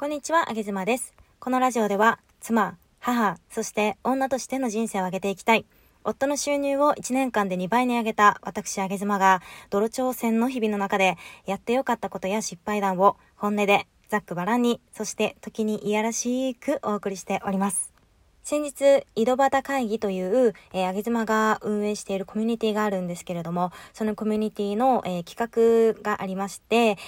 こんにちは、あげずまです。このラジオでは、妻、母、そして女としての人生を上げていきたい。夫の収入を1年間で2倍に上げた私、あげずまが、泥挑戦の日々の中で、やってよかったことや失敗談を本音で、ざっくばらんに、そして時にいやらしくお送りしております。先日、井戸端会議という、えー、あげずまが運営しているコミュニティがあるんですけれども、そのコミュニティの、えー企画がありまして、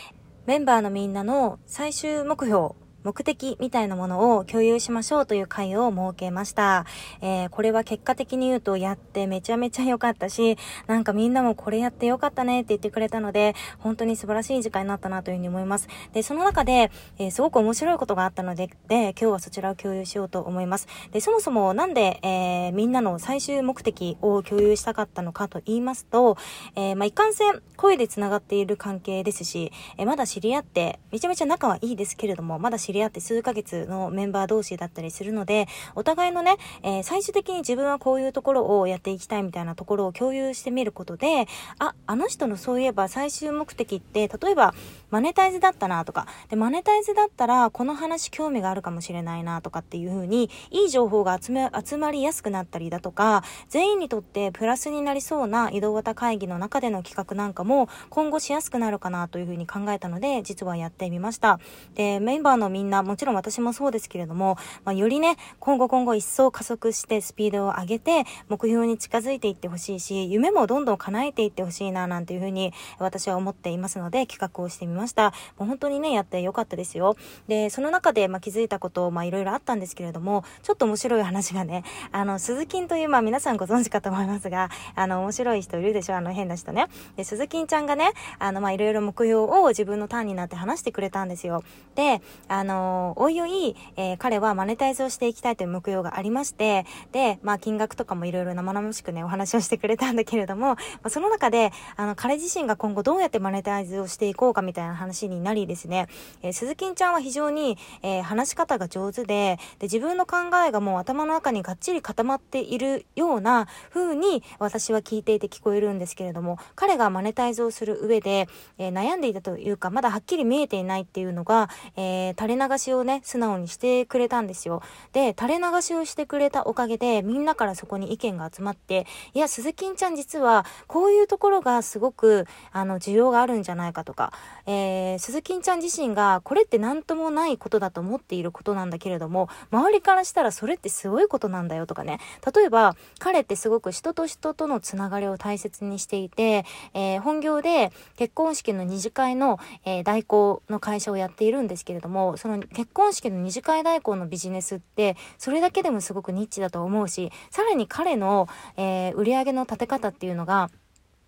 メンバーのみんなの最終目標、目的みたいなものを共有しましょうという会を設けました。えーこれは結果的に言うとやってめちゃめちゃ良かったし、なんかみんなもこれやって良かったねって言ってくれたので、本当に素晴らしい時間になったなというふうに思います。で、その中で、えーすごく面白いことがあったので、で、今日はそちらを共有しようと思います。で、そもそもなんで、えーみんなの最終目的を共有したかったのかと言いますと、えーまあ、いかんせん声で繋がっている関係ですし、えーまだ知り合って、めちゃめちゃ仲はいいですけれども、まだ知り合って数ヶ月のメンバー同士だったりするので、お互いのね、えー最終的に自分はこういうところをやっていきたいみたいなところを共有してみることで、あ、あの人のそういえば最終目的って、例えばマネタイズだったなとか、で、マネタイズだったらこの話興味があるかもしれないなとかっていう風に、いい情報が集め、集まりやすくなったりだとか、全員にとってプラスになりそうな移動型会議の中での企画なんかも今後しやすくなるかなという風に考えたので、実はやってみました。で、メンバーのみみんな、もちろん私もそうですけれども、まあ、よりね、今後今後一層加速してスピードを上げて、目標に近づいていってほしいし、夢もどんどん叶えていってほしいな、なんていう風に私は思っていますので、企画をしてみました。もう本当にね、やってよかったですよ。で、その中で、まあ、気づいたこと、まあ、いろいろあったんですけれども、ちょっと面白い話がね、あの、鈴金という、まあ、皆さんご存知かと思いますが、あの、面白い人いるでしょ？あの、変な人ね。で、鈴金ちゃんがね、あの、まあ、いろいろ目標を自分のターンになって話してくれたんですよ。で、あの、のおいおい、えー彼はマネタイズをしていきたいという目標がありまして、で、まあ、金額とかもいろいろ生々しくね、お話をしてくれたんだけれども、まあ、その中で、あの、彼自身が今後どうやってマネタイズをしていこうかみたいな話になりですね、えー鈴金ちゃんは非常に、えー話し方が上手で、で、自分の考えがもう頭の中にがっちり固まっているような風に私は聞いていて聞こえるんですけれども、彼がマネタイズをする上で、えー悩んでいたというか、まだはっきり見えていないっていうのが、えー垂れ流しをね、素直にしてくれたんですよ。で、垂れ流しをしてくれたおかげで、みんなからそこに意見が集まって、いや、鈴木んちゃん実は、こういうところがすごく、あの、需要があるんじゃないかとか、えー、鈴木んちゃん自身が、これって何ともないことだと思っていることなんだけれども、周りからしたらそれってすごいことなんだよとかね。例えば、彼ってすごく人と人とのつながりを大切にしていて、えー本業で結婚式の二次会の、えー代行の会社をやっているんですけれども、その結婚式の二次会代行のビジネスって、それだけでもすごくニッチだと思うし、さらに彼の、えー売り上げの立て方っていうのが、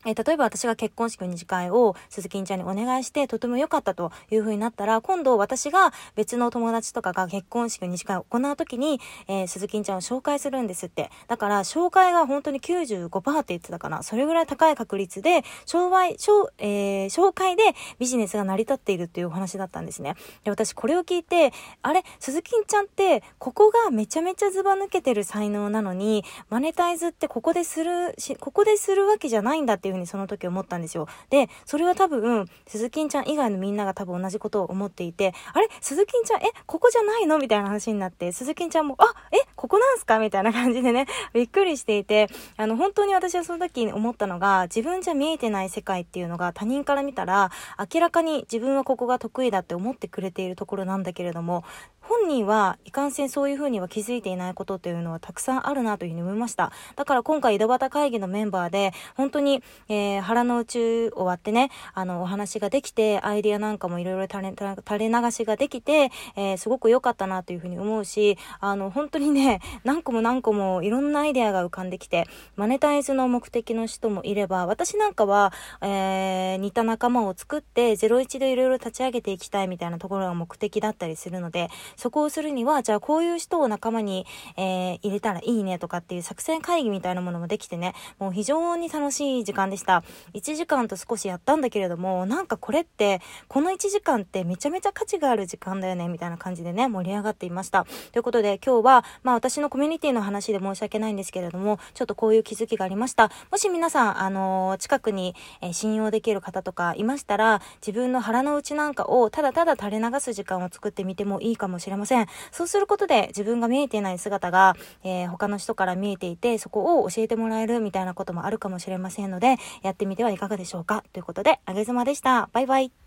え例えば私が結婚式の二次会を鈴木ちゃんにお願いしてとても良かったという風になったら、今度私が別の友達とかが結婚式の二次会を行うときに、えー鈴木ちゃんを紹介するんですって。だから紹介が本当に95%って言ってたかな。それぐらい高い確率で、紹介、紹えー紹介でビジネスが成り立っているっていうお話だったんですね。で、私これを聞いて、あれ、鈴木ちゃんって、ここがめちゃめちゃずば抜けてる才能なのに、マネタイズってここでするし、ここでするわけじゃないんだっていうふうにその時思ったんですよ。で、それは多分、鈴木ちゃん以外のみんなが多分同じことを思っていて、あれ？鈴木ちゃん、え、ここじゃないの？みたいな話になって、鈴木ちゃんも、あ、え、ここなんすか？みたいな感じでね、びっくりしていて、あの、本当に私はその時思ったのが、自分じゃ見えてない世界っていうのが他人から見たら、明らかに自分はここが得意だって思ってくれているところなんだけれども、本人はいかんせんそういうふうには気づいていないことというのはたくさんあるなというふうに思いました。だから今回井戸端会議のメンバーで、本当に、えー腹の内を割ってね、あの、お話ができて、アイディアなんかもいろいろ垂れ流しができて、えーすごく良かったなというふうに思うし、あの、本当にね、何個も何個もいろんなアイディアが浮かんできて、マネタイズの目的の人もいれば、私なんかは、えー似た仲間を作って、01でいろいろ立ち上げていきたいみたいなところが目的だったりするので、そこをするには、じゃあこういう人を仲間に、えー、入れたらいいねとかっていう作戦会議みたいなものもできてね、もう非常に楽しい時間でした。1時間と少しやったんだけれども、なんかこれって、この1時間ってめちゃめちゃ価値がある時間だよね、みたいな感じでね、盛り上がっていました。ということで今日は、まあ私のコミュニティの話で申し訳ないんですけれども、ちょっとこういう気づきがありました。もし皆さん、あのー、近くに、えー、信用できる方とかいましたら、自分の腹の内なんかをただただ垂れ流す時間を作ってみてもいいかもしれません。そうすることで自分が見えていない姿が、えー、他の人から見えていて、そこを教えてもらえるみたいなこともあるかもしれませんので、やってみてはいかがでしょうかということで、あげずまでした。バイバイ。